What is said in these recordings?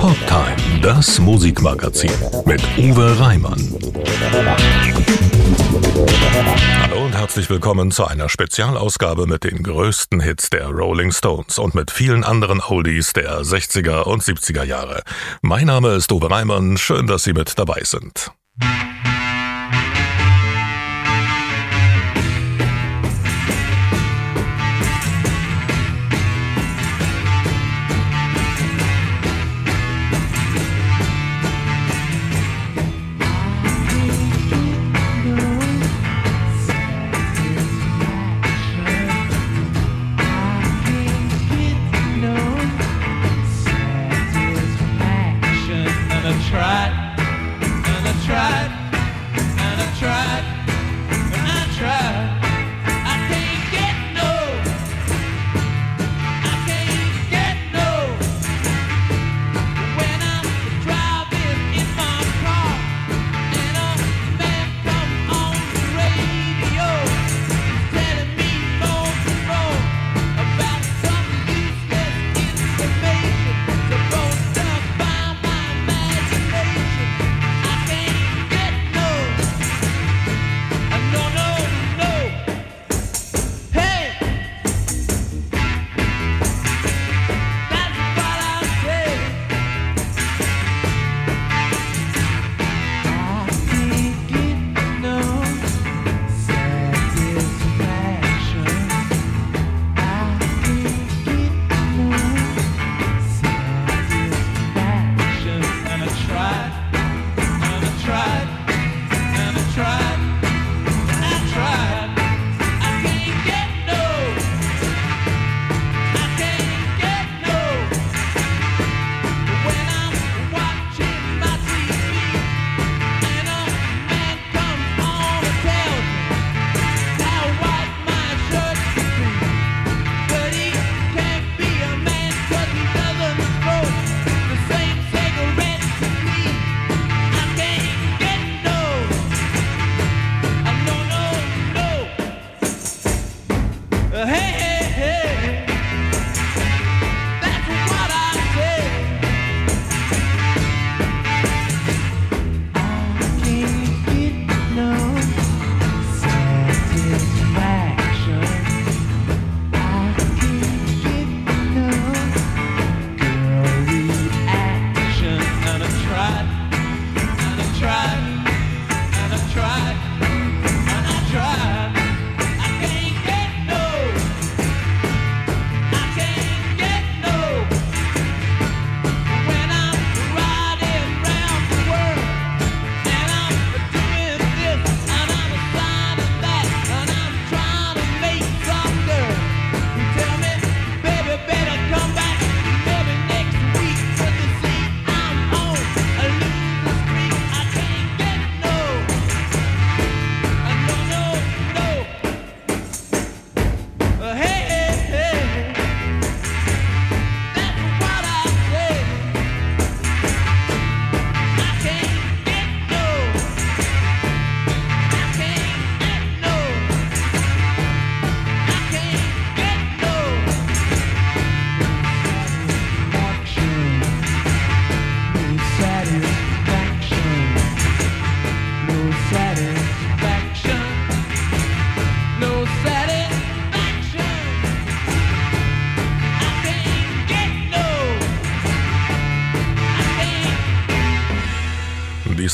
Poptime, das Musikmagazin mit Uwe Reimann. Hallo und herzlich willkommen zu einer Spezialausgabe mit den größten Hits der Rolling Stones und mit vielen anderen Oldies der 60er und 70er Jahre. Mein Name ist Uwe Reimann, schön, dass Sie mit dabei sind.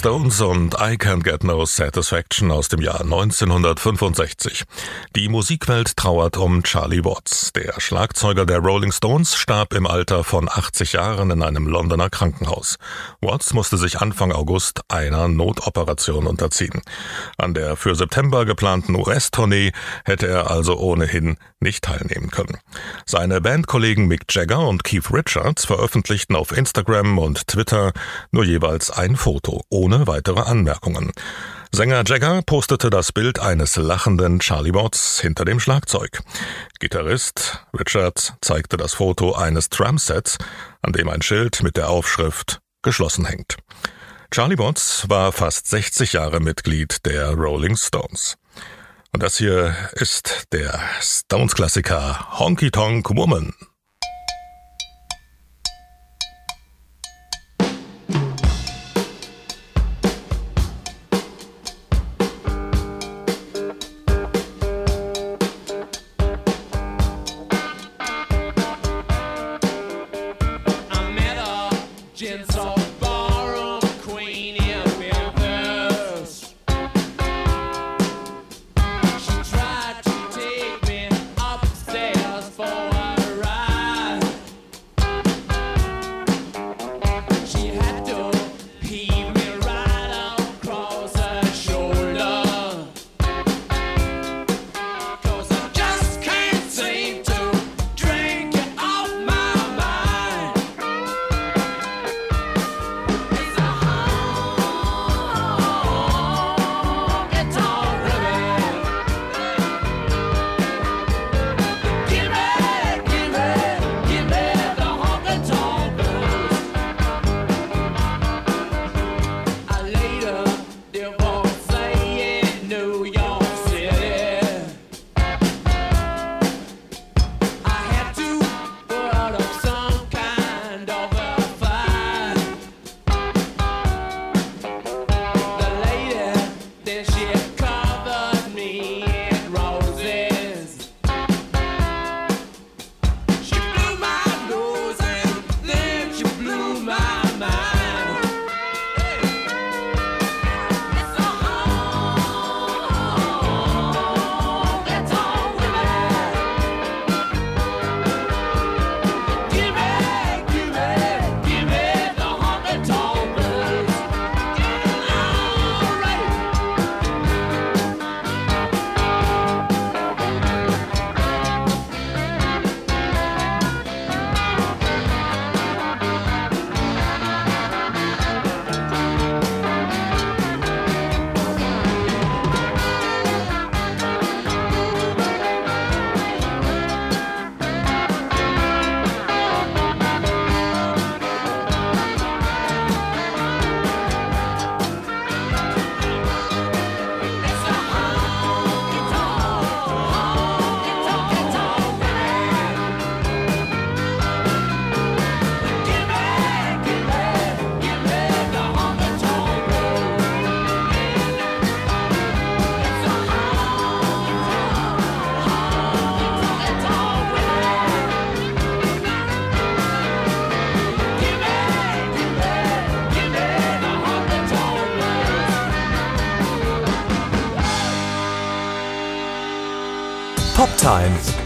Stones und I Can't Get No Satisfaction aus dem Jahr 1965. Die Musikwelt trauert um Charlie Watts. Der Schlagzeuger der Rolling Stones starb im Alter von 80 Jahren in einem Londoner Krankenhaus. Watts musste sich Anfang August einer Notoperation unterziehen. An der für September geplanten US-Tournee hätte er also ohnehin nicht teilnehmen können. Seine Bandkollegen Mick Jagger und Keith Richards veröffentlichten auf Instagram und Twitter nur jeweils ein Foto ohne ohne weitere Anmerkungen. Sänger Jagger postete das Bild eines lachenden Charlie Watts hinter dem Schlagzeug. Gitarrist Richards zeigte das Foto eines Drumsets, an dem ein Schild mit der Aufschrift geschlossen hängt. Charlie Watts war fast 60 Jahre Mitglied der Rolling Stones. Und das hier ist der Stones-Klassiker Honky Tonk Woman.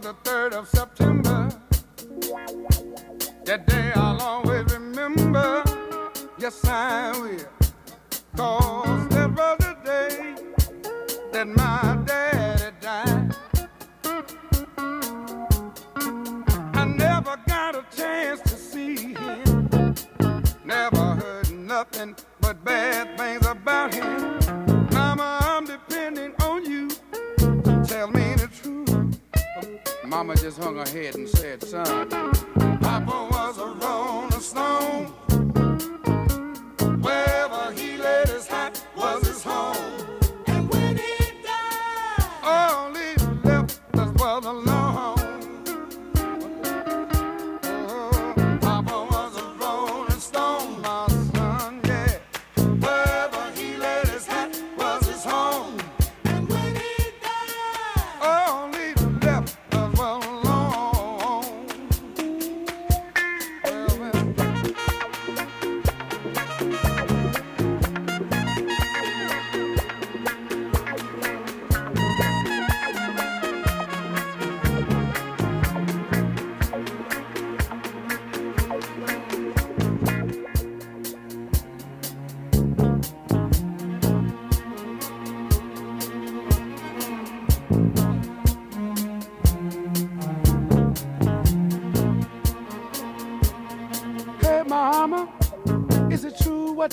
the 3rd of September. That day I'll always remember. Yes, I will. Cause that was the day that my head and said, son.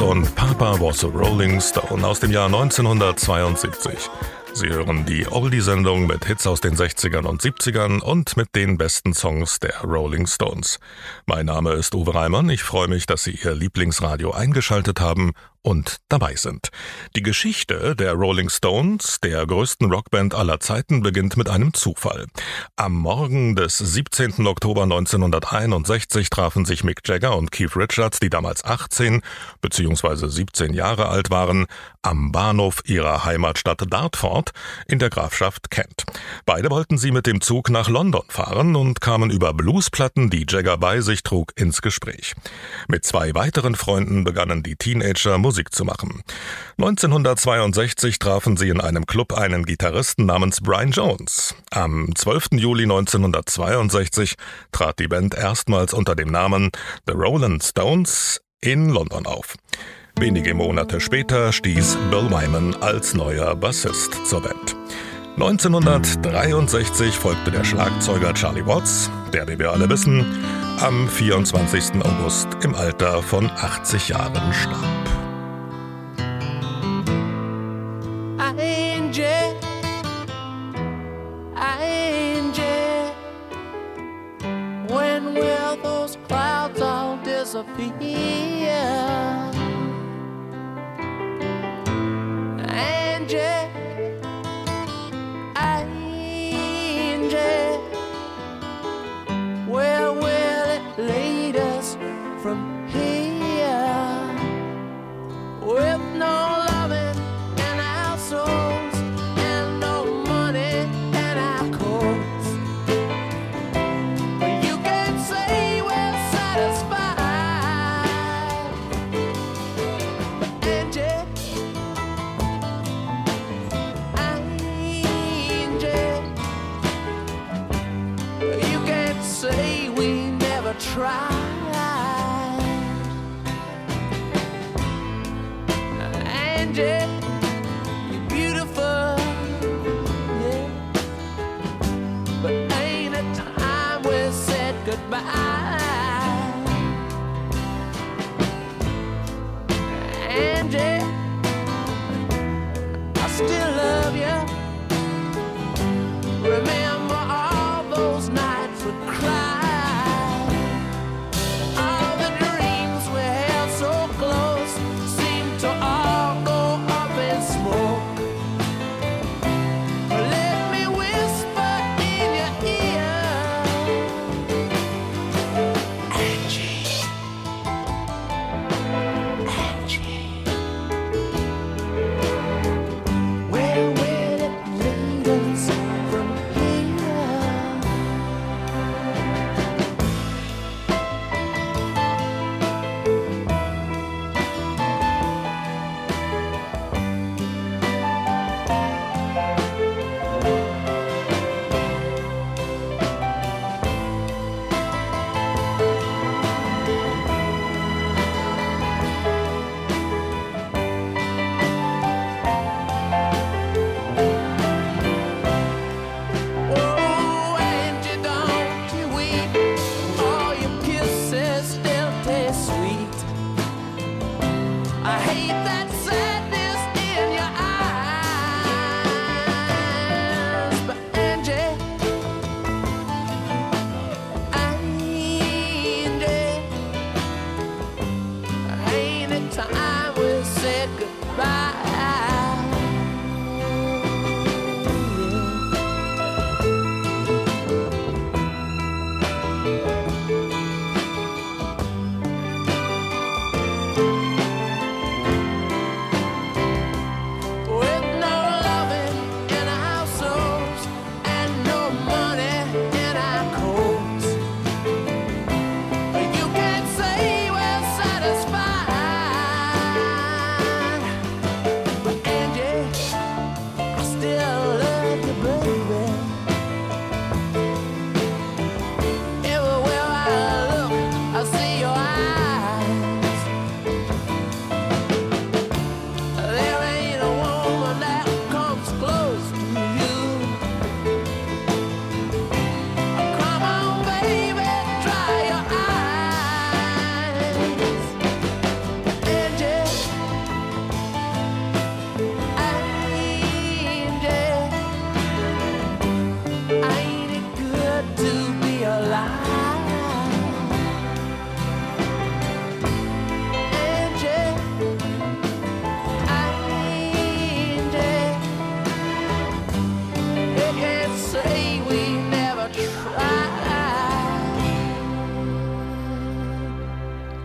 Und Papa was a Rolling Stone aus dem Jahr 1972. Sie hören die Oldie-Sendung mit Hits aus den 60ern und 70ern und mit den besten Songs der Rolling Stones. Mein Name ist Uwe Reimann. Ich freue mich, dass Sie Ihr Lieblingsradio eingeschaltet haben und dabei sind. Die Geschichte der Rolling Stones, der größten Rockband aller Zeiten, beginnt mit einem Zufall. Am Morgen des 17. Oktober 1961 trafen sich Mick Jagger und Keith Richards, die damals 18 bzw. 17 Jahre alt waren, am Bahnhof ihrer Heimatstadt Dartford in der Grafschaft Kent. Beide wollten sie mit dem Zug nach London fahren und kamen über Bluesplatten, die Jagger bei sich trug, ins Gespräch. Mit zwei weiteren Freunden begannen die Teenager Musik zu machen. 1962 trafen sie in einem Club einen Gitarristen namens Brian Jones. Am 12. Juli 1962 trat die Band erstmals unter dem Namen The Rolling Stones in London auf. Wenige Monate später stieß Bill Wyman als neuer Bassist zur Band. 1963 folgte der Schlagzeuger Charlie Watts, der, wie wir alle wissen, am 24. August im Alter von 80 Jahren starb. Will those clouds all disappear? Angel, say we never tried.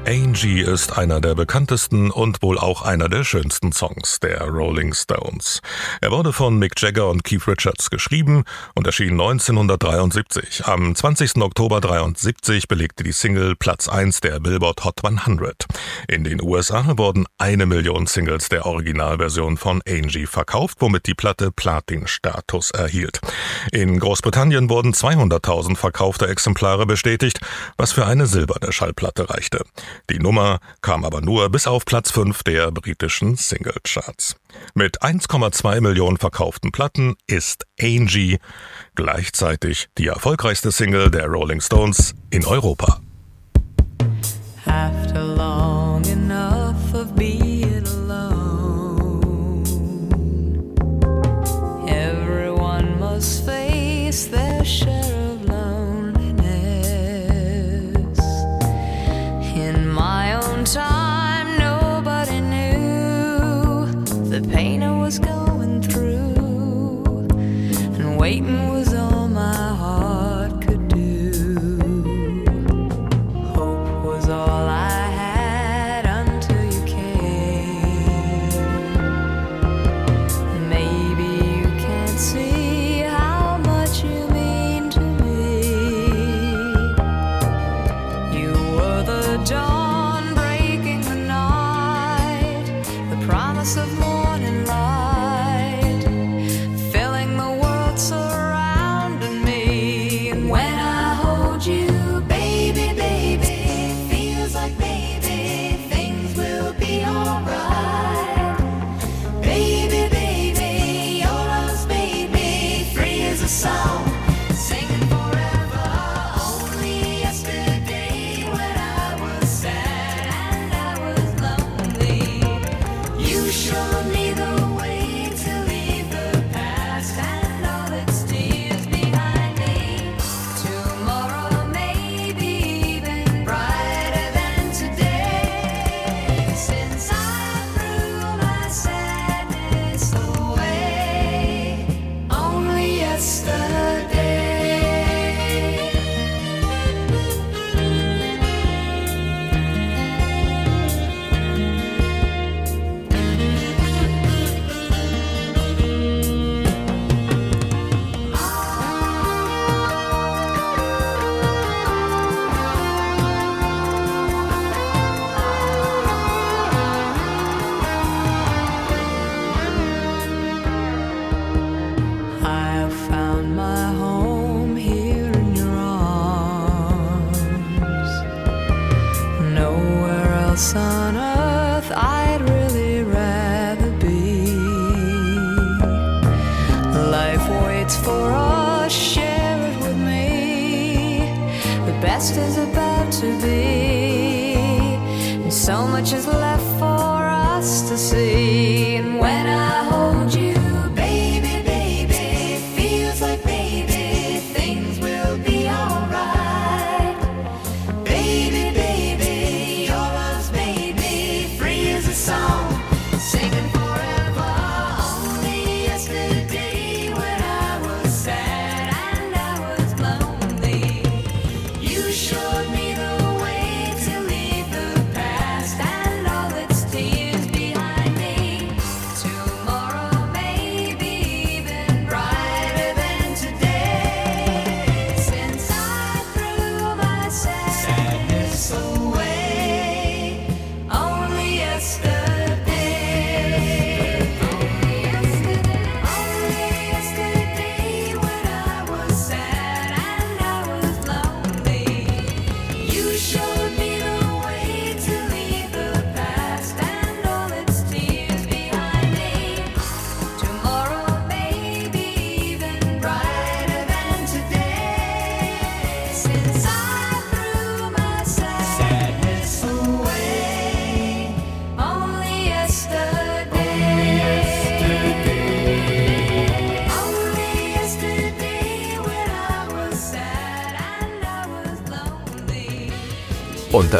Angie ist einer der bekanntesten und wohl auch einer der schönsten Songs der Rolling Stones. Er wurde von Mick Jagger und Keith Richards geschrieben und erschien 1973. Am 20. Oktober 73 belegte die Single Platz 1 der Billboard Hot 100. In den USA wurden eine Million Singles der Originalversion von Angie verkauft, womit die Platte Platin-Status erhielt. In Großbritannien wurden 200.000 verkaufte Exemplare bestätigt, was für eine silberne Schallplatte reichte. Die Nummer kam aber nur bis auf Platz 5 der britischen Singlecharts. Mit 1,2 Millionen verkauften Platten ist Angie gleichzeitig die erfolgreichste Single der Rolling Stones in Europa. After long enough was going through, and waiting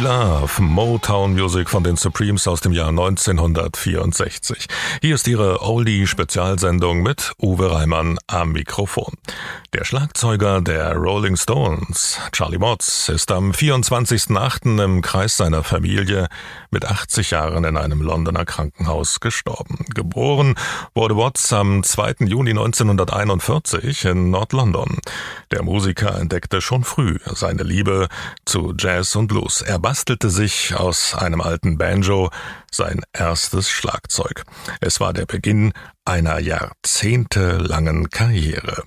Love, Motown Music von den Supremes aus dem Jahr 1964. Hier ist Ihre Oldie-Spezialsendung mit Uwe Reimann am Mikrofon. Der Schlagzeuger der Rolling Stones, Charlie Watts, ist am 24.08. im Kreis seiner Familie mit 80 Jahren in einem Londoner Krankenhaus gestorben. Geboren wurde Watts am 2. Juni 1941 in Nordlondon. Der Musiker entdeckte schon früh seine Liebe zu Jazz und Blues. Er bastelte sich aus einem alten Banjo sein erstes Schlagzeug. Es war der Beginn einer jahrzehntelangen Karriere.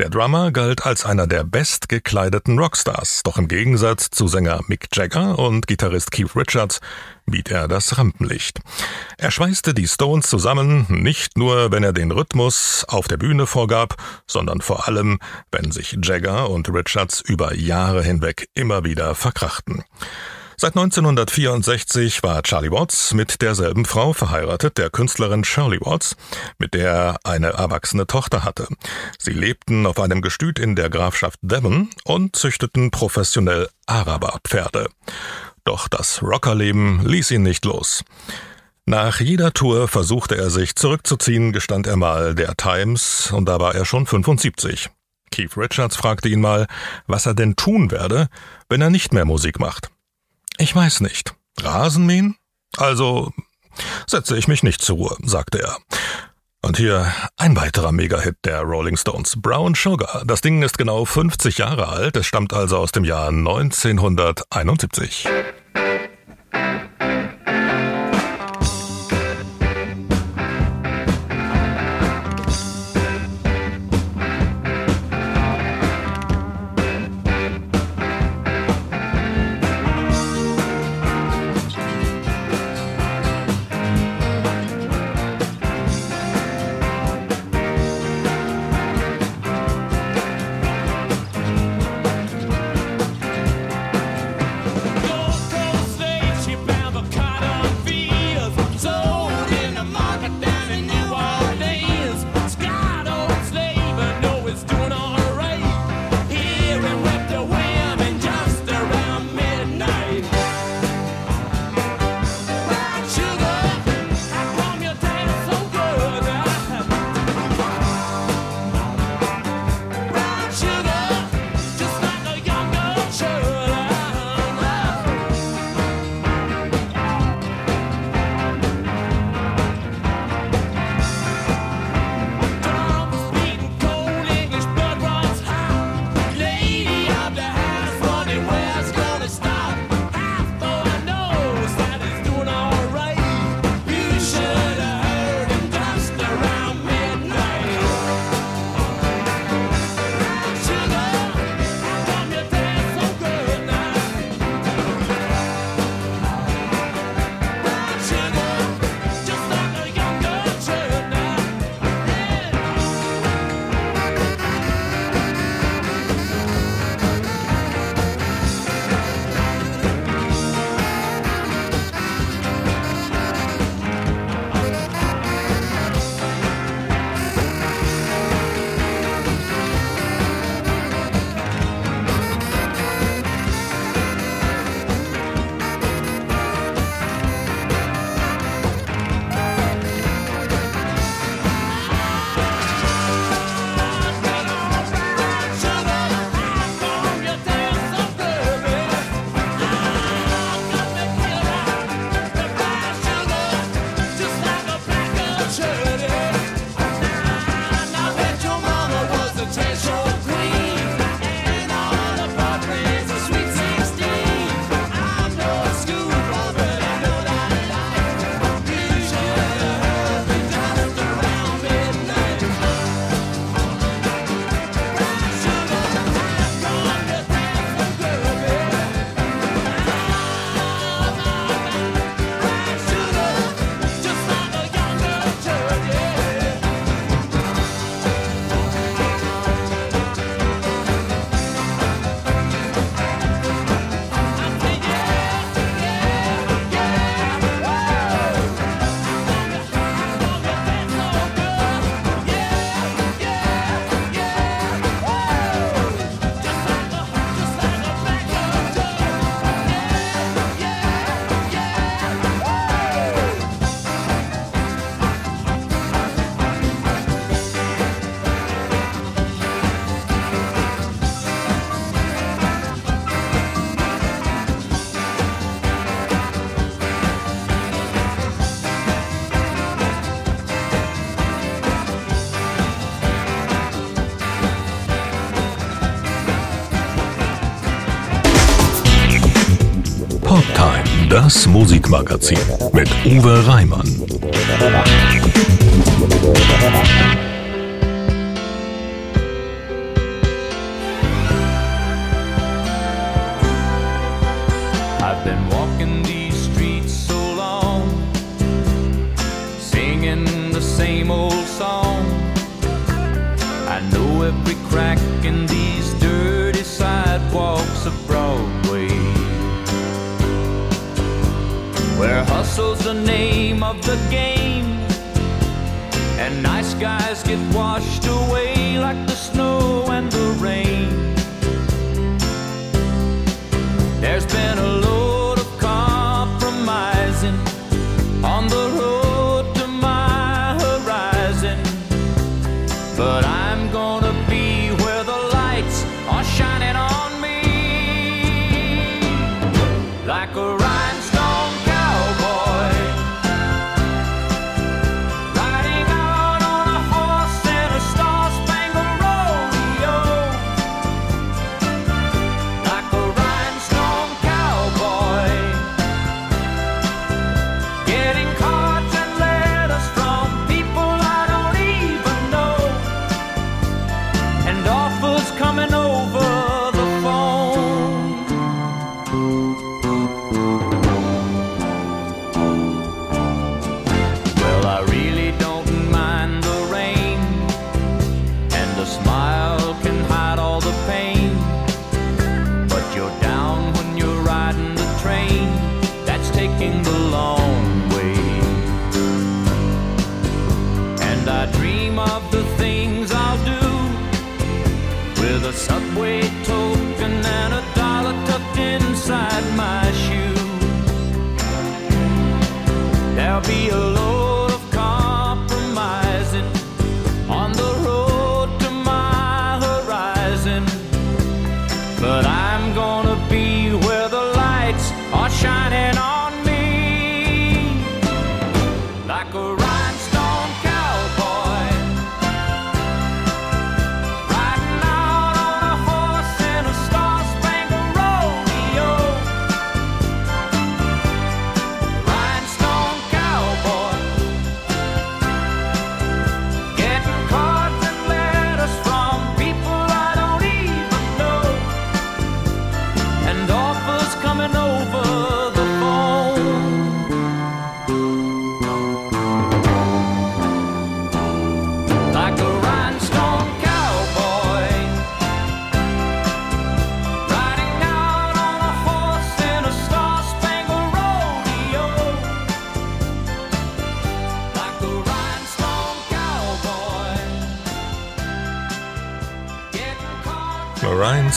Der Drummer galt als einer der bestgekleideten Rockstars, doch im Gegensatz zu Sänger Mick Jagger und Gitarrist Keith Richards mied er das Rampenlicht. Er schweißte die Stones zusammen, nicht nur, wenn er den Rhythmus auf der Bühne vorgab, sondern vor allem, wenn sich Jagger und Richards über Jahre hinweg immer wieder verkrachten. Seit 1964 war Charlie Watts mit derselben Frau verheiratet, der Künstlerin Shirley Watts, mit der er eine erwachsene Tochter hatte. Sie lebten auf einem Gestüt in der Grafschaft Devon und züchteten professionell Araberpferde. Doch das Rockerleben ließ ihn nicht los. Nach jeder Tour versuchte er sich zurückzuziehen, gestand er mal der Times, und da war er schon 75. Keith Richards fragte ihn mal, was er denn tun werde, wenn er nicht mehr Musik macht. Ich weiß nicht. Rasenmähen? Also setze ich mich nicht zur Ruhe, sagte er. Und hier ein weiterer Megahit der Rolling Stones, Brown Sugar. Das Ding ist genau 50 Jahre alt, es stammt also aus dem Jahr 1971. das Musikmagazin mit Uwe Reimann. A subway token and a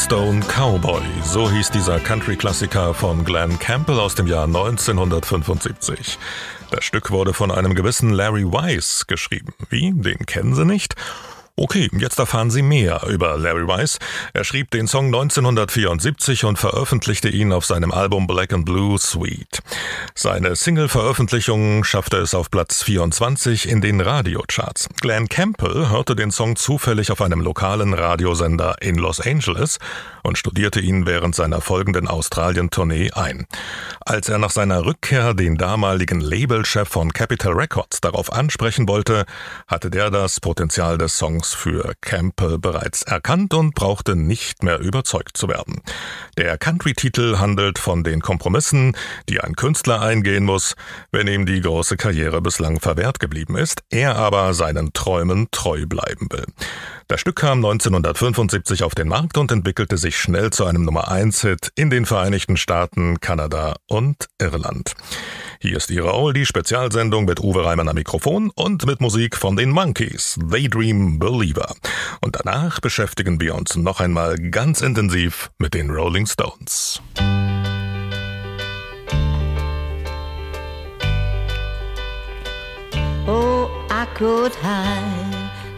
Rhinestone Cowboy, so hieß dieser Country-Klassiker von Glenn Campbell aus dem Jahr 1975. Das Stück wurde von einem gewissen Larry Weiss geschrieben. Wie? Den kennen Sie nicht? Okay, jetzt erfahren Sie mehr über Larry Weiss. Er schrieb den Song 1974 und veröffentlichte ihn auf seinem Album Black and Blue Suite. Seine Single-Veröffentlichung schaffte es auf Platz 24 in den Radiocharts. Glenn Campbell hörte den Song zufällig auf einem lokalen Radiosender in Los Angeles und studierte ihn während seiner folgenden Australien-Tournee ein. Als er nach seiner Rückkehr den damaligen Labelchef von Capitol Records darauf ansprechen wollte, hatte der das Potenzial des Songs für Campbell bereits erkannt und brauchte nicht mehr überzeugt zu werden. Der Country-Titel handelt von den Kompromissen, die ein Künstler eingehen muss, wenn ihm die große Karriere bislang verwehrt geblieben ist, er aber seinen Träumen treu bleiben will. Das Stück kam 1975 auf den Markt und entwickelte sich schnell zu einem Nummer 1-Hit in den Vereinigten Staaten, Kanada und Irland. Hier ist Ihre Oldie-Spezialsendung mit Uwe Reimann am Mikrofon und mit Musik von den Monkeys, Daydream Believer. Und danach beschäftigen wir uns noch einmal ganz intensiv mit den Rolling Stones. Oh, I could hide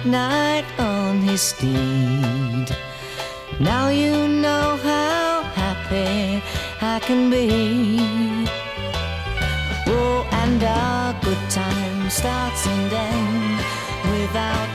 at night on his steed. Now you know how happy I can be. Oh, and our good time starts and ends without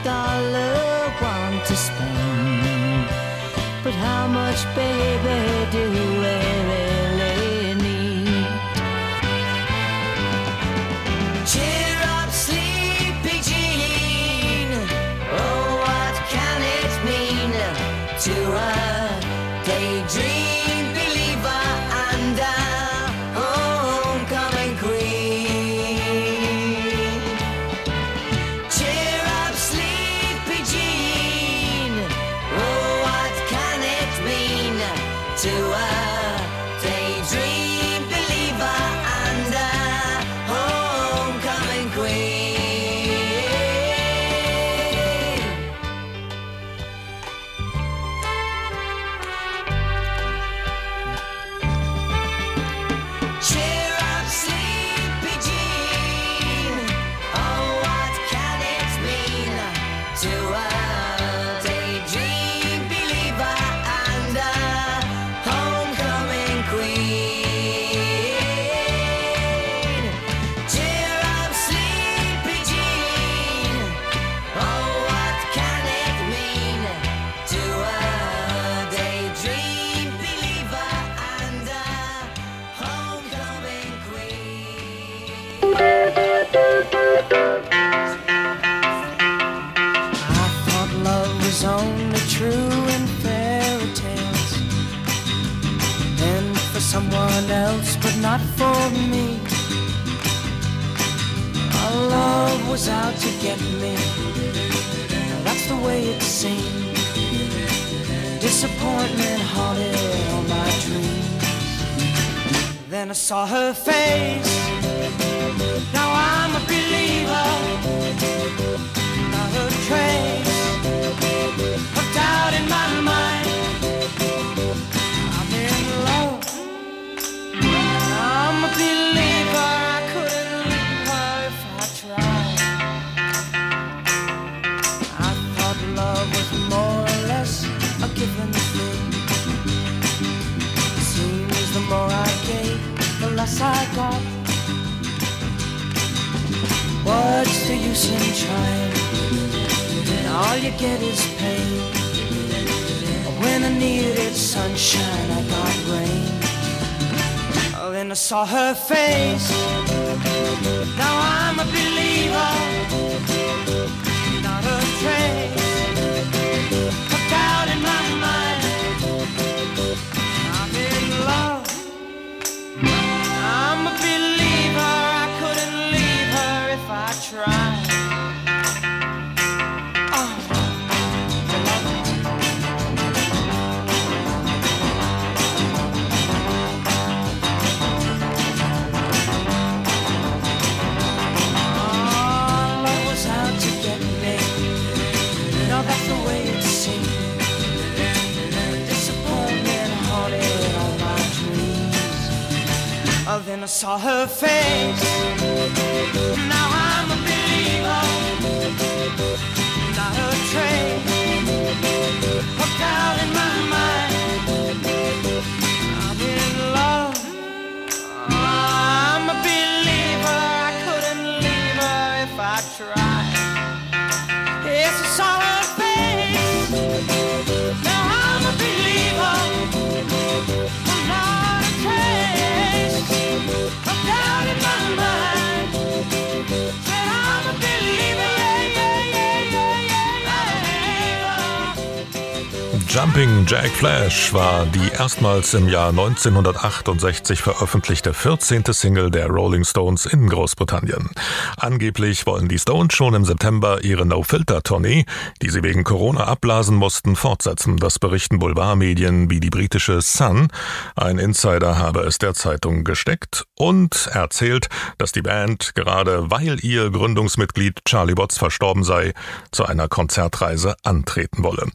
Jack Flash war die erstmals im Jahr 1968 veröffentlichte 14. Single der Rolling Stones in Großbritannien. Angeblich wollen die Stones schon im September ihre No-Filter-Tournee, die sie wegen Corona abblasen mussten, fortsetzen. Das berichten Boulevardmedien wie die britische Sun. Ein Insider habe es der Zeitung gesteckt und erzählt, dass die Band gerade weil ihr Gründungsmitglied Charlie Watts verstorben sei, zu einer Konzertreise antreten wolle.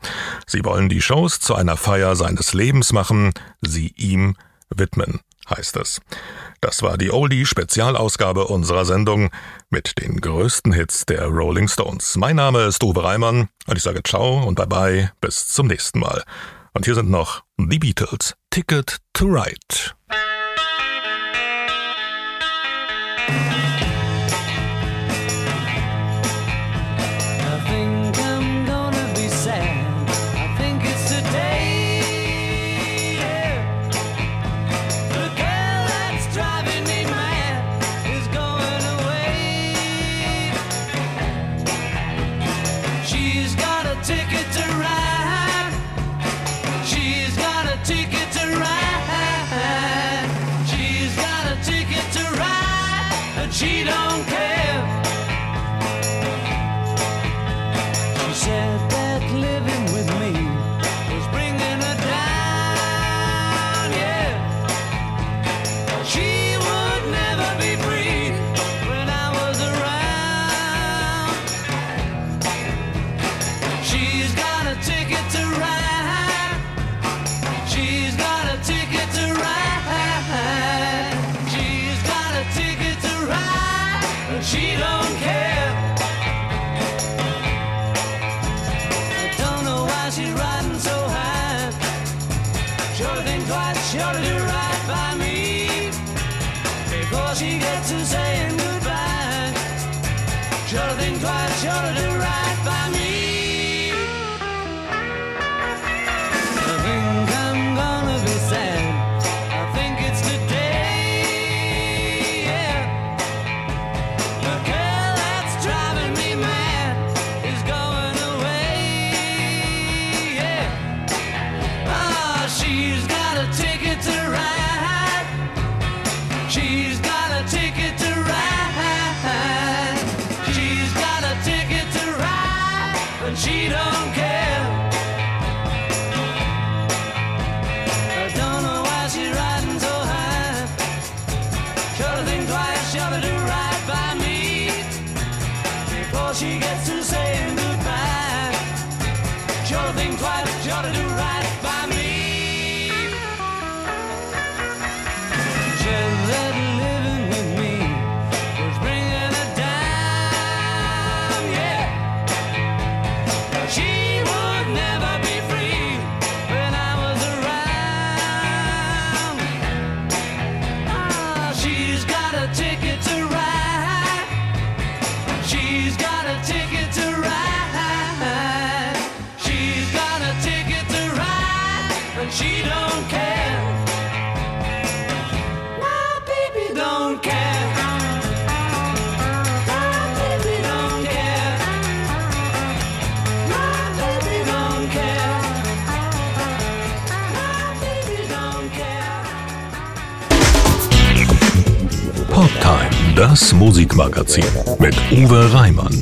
Sie wollen die Shows zu einer Feier seines Lebens machen, sie ihm widmen, heißt es. Das war die Oldie-Spezialausgabe unserer Sendung mit den größten Hits der Rolling Stones. Mein Name ist Uwe Reimann und ich sage ciao und bye bye, bis zum nächsten Mal. Und hier sind noch The Beatles, Ticket to Ride. So high. Sure to think twice, sure to do right das Musikmagazin mit Uwe Reimann.